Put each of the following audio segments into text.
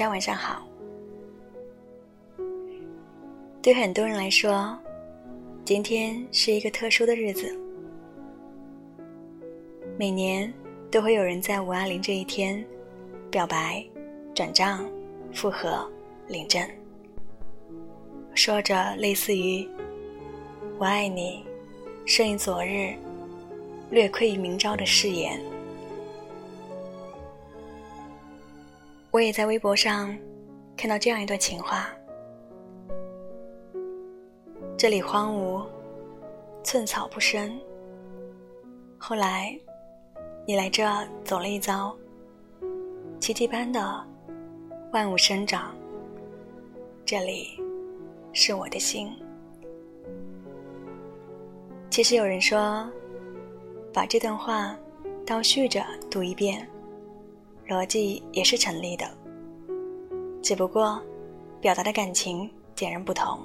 大家晚上好。对很多人来说，今天是一个特殊的日子。每年都会有人在五二零这一天表白、转账、复合、领证，说着类似于“我爱你，胜于昨日，略亏于明朝”的誓言。我也在微博上看到这样一段情话：这里荒芜，寸草不生。后来，你来这走了一遭，奇迹般的万物生长。这里是我的心。其实有人说，把这段话倒叙着读一遍。逻辑也是成立的，只不过表达的感情截然不同。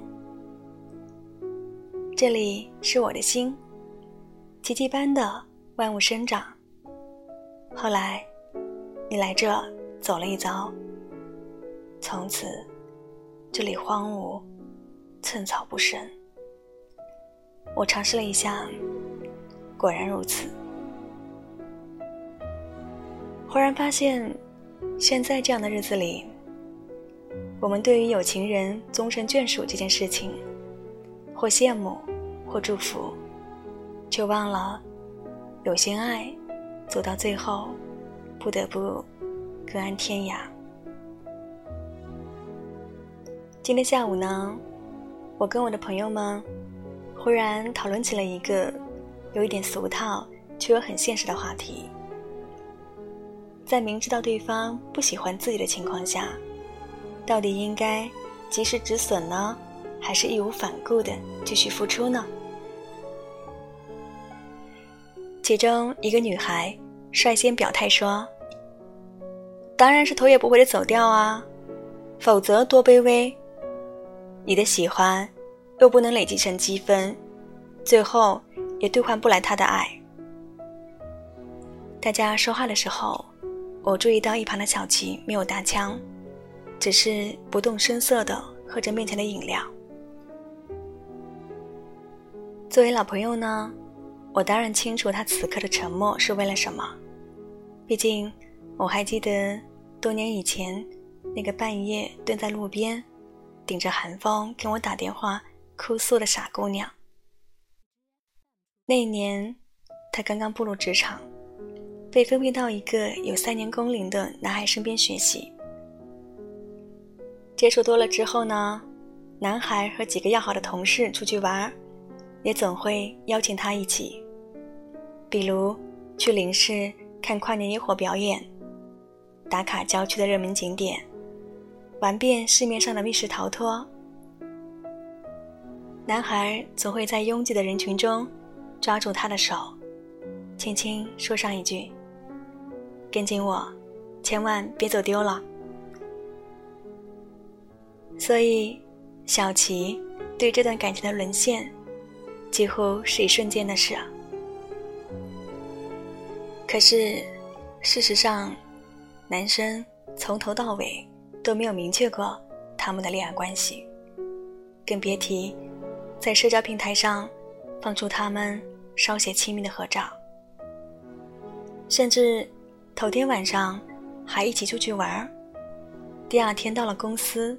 这里是我的心，奇迹般的万物生长。后来，你来这走了一遭，从此这里荒芜，寸草不生。我尝试了一下，果然如此。忽然发现，现在这样的日子里，我们对于有情人终成眷属这件事情，或羡慕，或祝福，却忘了，有些爱，走到最后，不得不各安天涯。今天下午呢，我跟我的朋友们，忽然讨论起了一个有一点俗套，却又很现实的话题。在明知道对方不喜欢自己的情况下，到底应该及时止损呢，还是义无反顾的继续付出呢？其中一个女孩率先表态说：“当然是头也不回的走掉啊，否则多卑微！你的喜欢又不能累积成积分，最后也兑换不来他的爱。”大家说话的时候。我注意到一旁的小琪没有搭腔，只是不动声色地喝着面前的饮料。作为老朋友呢，我当然清楚他此刻的沉默是为了什么。毕竟，我还记得多年以前那个半夜蹲在路边，顶着寒风跟我打电话哭诉的傻姑娘。那一年，她刚刚步入职场。被分配到一个有三年工龄的男孩身边学习，接触多了之后呢，男孩和几个要好的同事出去玩，也总会邀请他一起，比如去林市看跨年烟火表演，打卡郊区的热门景点，玩遍市面上的密室逃脱。男孩总会在拥挤的人群中抓住她的手，轻轻说上一句。跟紧我，千万别走丢了。所以，小琪对这段感情的沦陷，几乎是一瞬间的事。可是，事实上，男生从头到尾都没有明确过他们的恋爱关系，更别提在社交平台上放出他们稍显亲密的合照，甚至。头天晚上还一起出去玩儿第二天到了公司，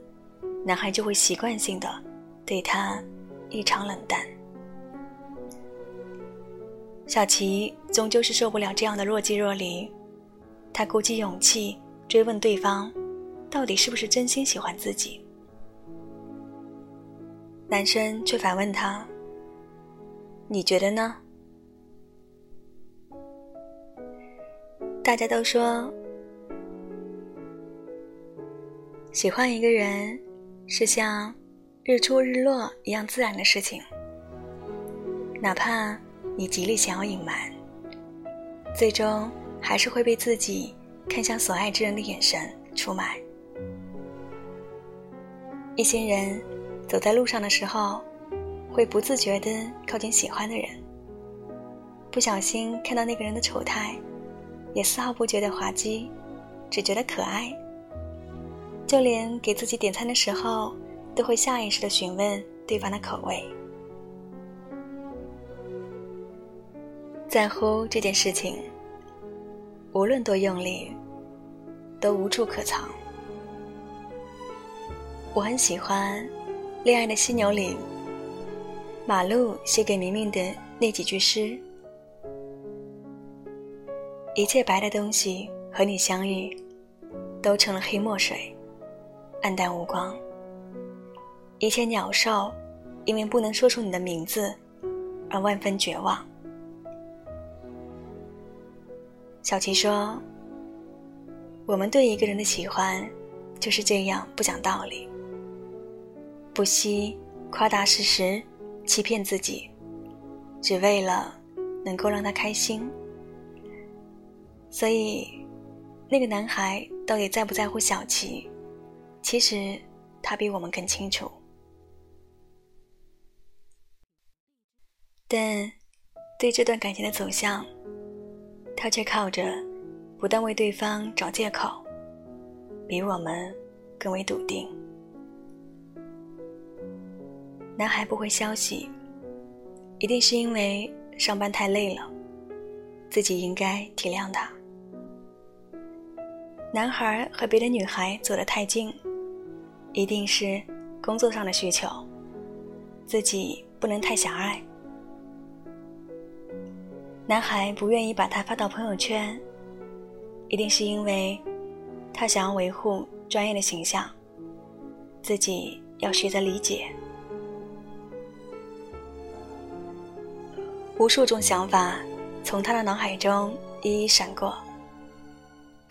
男孩就会习惯性的对他异常冷淡。小琪终究是受不了这样的若即若离，他鼓起勇气追问对方，到底是不是真心喜欢自己？男生却反问他：“你觉得呢？”大家都说，喜欢一个人是像日出日落一样自然的事情。哪怕你极力想要隐瞒，最终还是会被自己看向所爱之人的眼神出卖。一些人走在路上的时候，会不自觉地靠近喜欢的人，不小心看到那个人的丑态。也丝毫不觉得滑稽，只觉得可爱，就连给自己点餐的时候，都会下意识的询问对方的口味。在乎这件事情，无论多用力，都无处可藏。我很喜欢《恋爱的犀牛》里马路写给明明的那几句诗：“一切白的东西和你相遇，都成了黑墨水，暗淡无光。一切鸟兽因为不能说出你的名字而万分绝望。”小琪说：“我们对一个人的喜欢，就是这样不讲道理，不惜夸大事实，欺骗自己，只为了能够让他开心。所以，那个男孩到底在不在乎小琪，其实他比我们更清楚。但对这段感情的走向。”他却靠着不断为对方找借口，比我们更为笃定。男孩不回消息，一定是因为上班太累了，自己应该体谅他。男孩和别的女孩走得太近，一定是工作上的需求，自己不能太狭隘。男孩不愿意把他发到朋友圈，一定是因为他想要维护专业的形象，自己要学着理解。无数种想法从他的脑海中一一闪过，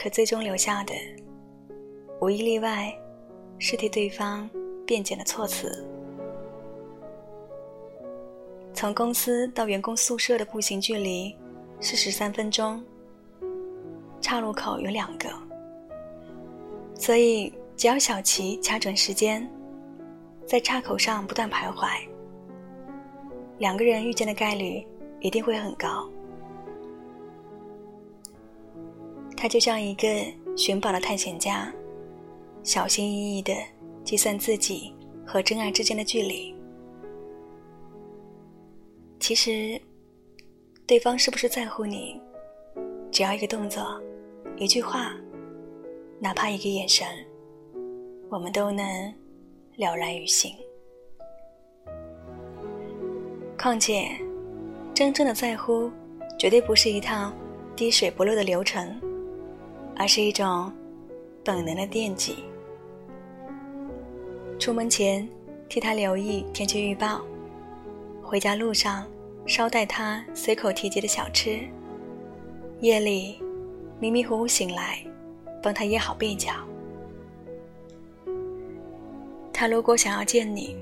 可最终留下的，无一例外，是替对方辩解的措辞。从公司到员工宿舍的步行距离是十三分钟，岔路口有两个，所以只要小齐掐准时间，在岔口上不断徘徊，两个人遇见的概率一定会很高。他就像一个寻宝的探险家，小心翼翼地计算自己和真爱之间的距离。其实，对方是不是在乎你？只要一个动作，一句话，哪怕一个眼神，我们都能了然于心。况且，真正的在乎，绝对不是一套滴水不漏的流程，而是一种本能的惦记。出门前替他留意天气预报。回家路上，捎带他随口提及的小吃。夜里，迷迷糊糊醒来，帮他掖好被角。他如果想要见你，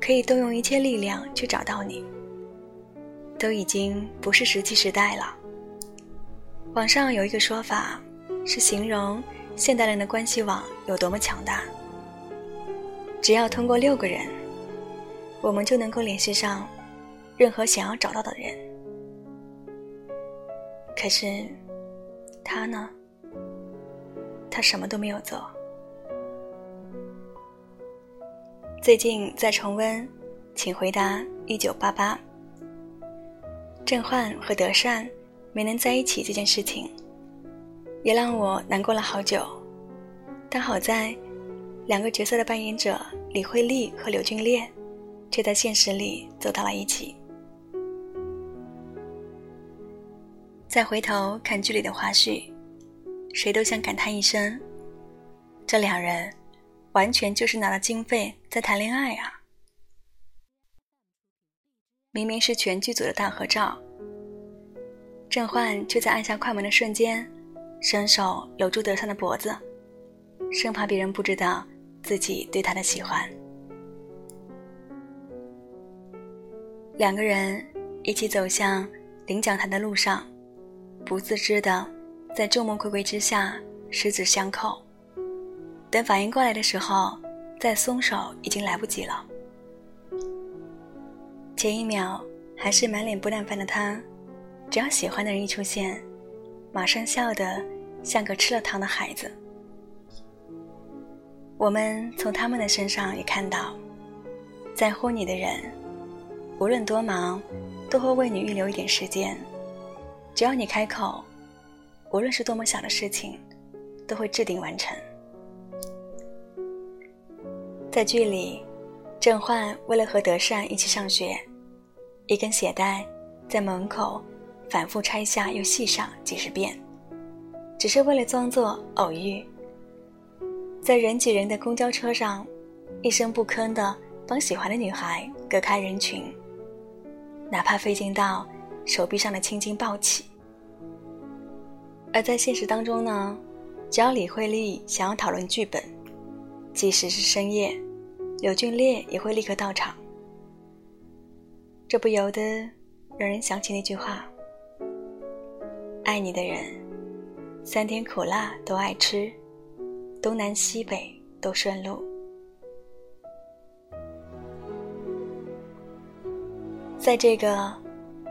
可以动用一切力量去找到你。都已经不是石器时代了。网上有一个说法，是形容现代人的关系网有多么强大。只要通过六个人。我们就能够联系上任何想要找到的人。可是，他呢？他什么都没有做。最近在重温《请回答一九八八》，郑焕和德善没能在一起这件事情，也让我难过了好久。但好在，两个角色的扮演者李慧丽和刘俊烈。却在现实里走到了一起。再回头看剧里的花絮，谁都想感叹一声：这两人完全就是拿了经费在谈恋爱啊！明明是全剧组的大合照，郑焕却在按下快门的瞬间，伸手搂住德善的脖子，生怕别人不知道自己对他的喜欢。两个人一起走向领奖台的路上，不自知的在众目睽睽之下十指相扣。等反应过来的时候，再松手已经来不及了。前一秒还是满脸不耐烦的他，只要喜欢的人一出现，马上笑得像个吃了糖的孩子。我们从他们的身上也看到，在乎你的人，无论多忙，都会为你预留一点时间。只要你开口，无论是多么小的事情，都会制定完成。在剧里，郑焕为了和德善一起上学，一根鞋带在门口反复拆下又系上几十遍，只是为了装作偶遇。在人挤人的公交车上，一声不吭的帮喜欢的女孩隔开人群，哪怕费劲到手臂上的青筋暴起。而在现实当中呢，只要李慧丽想要讨论剧本。即使是深夜，柳俊烈也会立刻到场。这不由得让人想起那句话：“爱你的人，酸甜苦辣都爱吃，东南西北都顺路。”在这个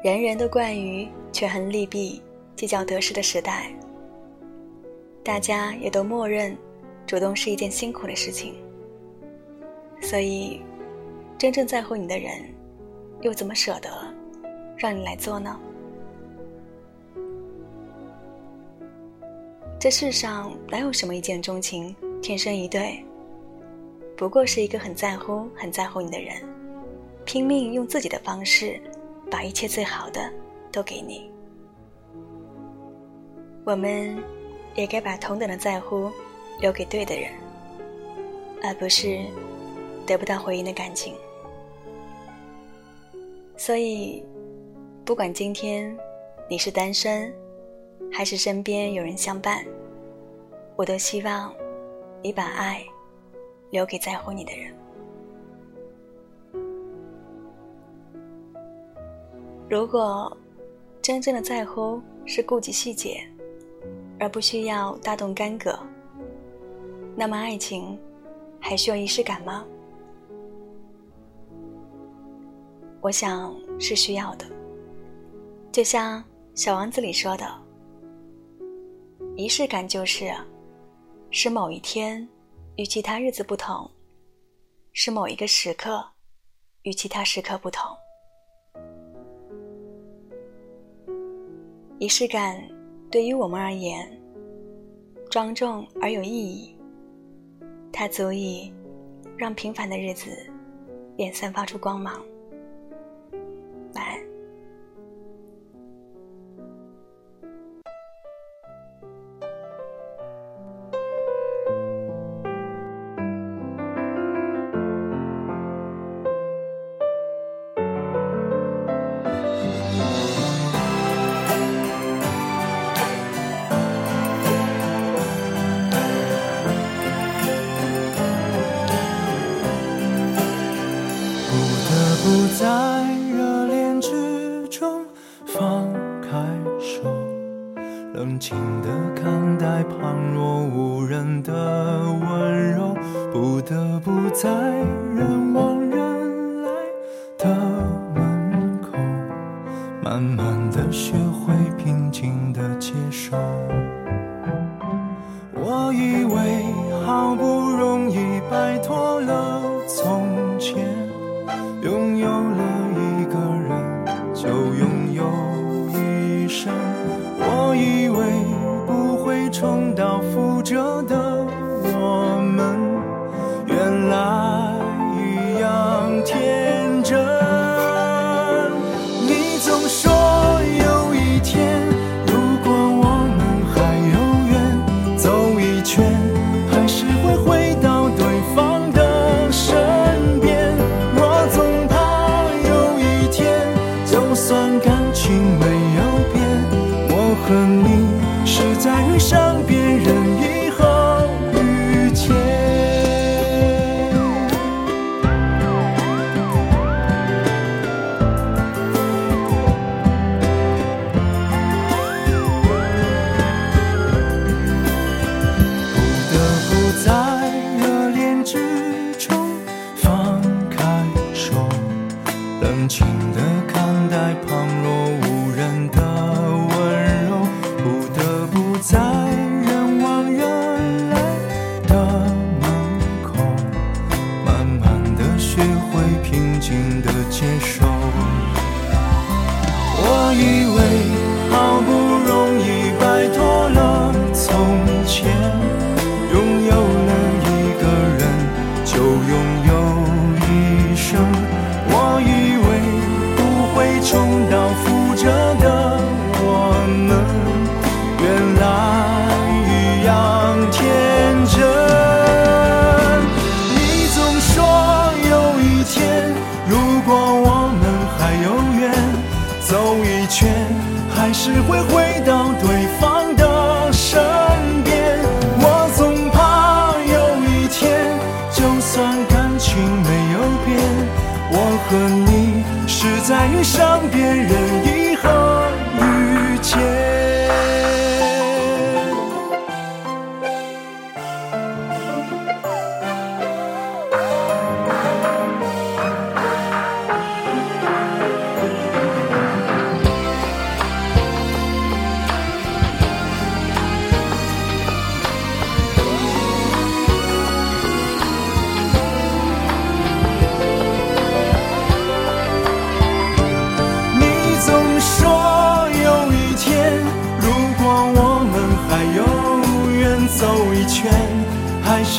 人人都惯于权衡利弊、计较得失的时代，大家也都默认。主动是一件辛苦的事情，所以，真正在乎你的人，又怎么舍得让你来做呢？这世上哪有什么一见钟情、天生一对？不过是一个很在乎、很在乎你的人，拼命用自己的方式，把一切最好的都给你。我们也该把同等的在乎。留给对的人，而不是得不到回应的感情。所以，不管今天你是单身，还是身边有人相伴，我都希望你把爱留给在乎你的人。如果真正的在乎是顾及细节，而不需要大动干戈。那么，爱情还需要仪式感吗？我想是需要的。就像《小王子》里说的，仪式感就是是某一天与其他日子不同，是某一个时刻与其他时刻不同。仪式感对于我们而言，庄重而有意义。它足以让平凡的日子也散发出光芒。晚安在 Love. 我以为好不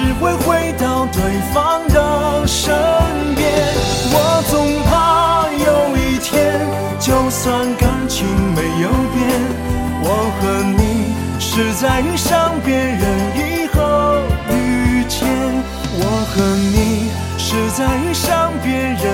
只会回到对方的身边。我总怕有一天，就算感情没有变，我和你是在遇上别人以后遇见。我和你是在遇上别人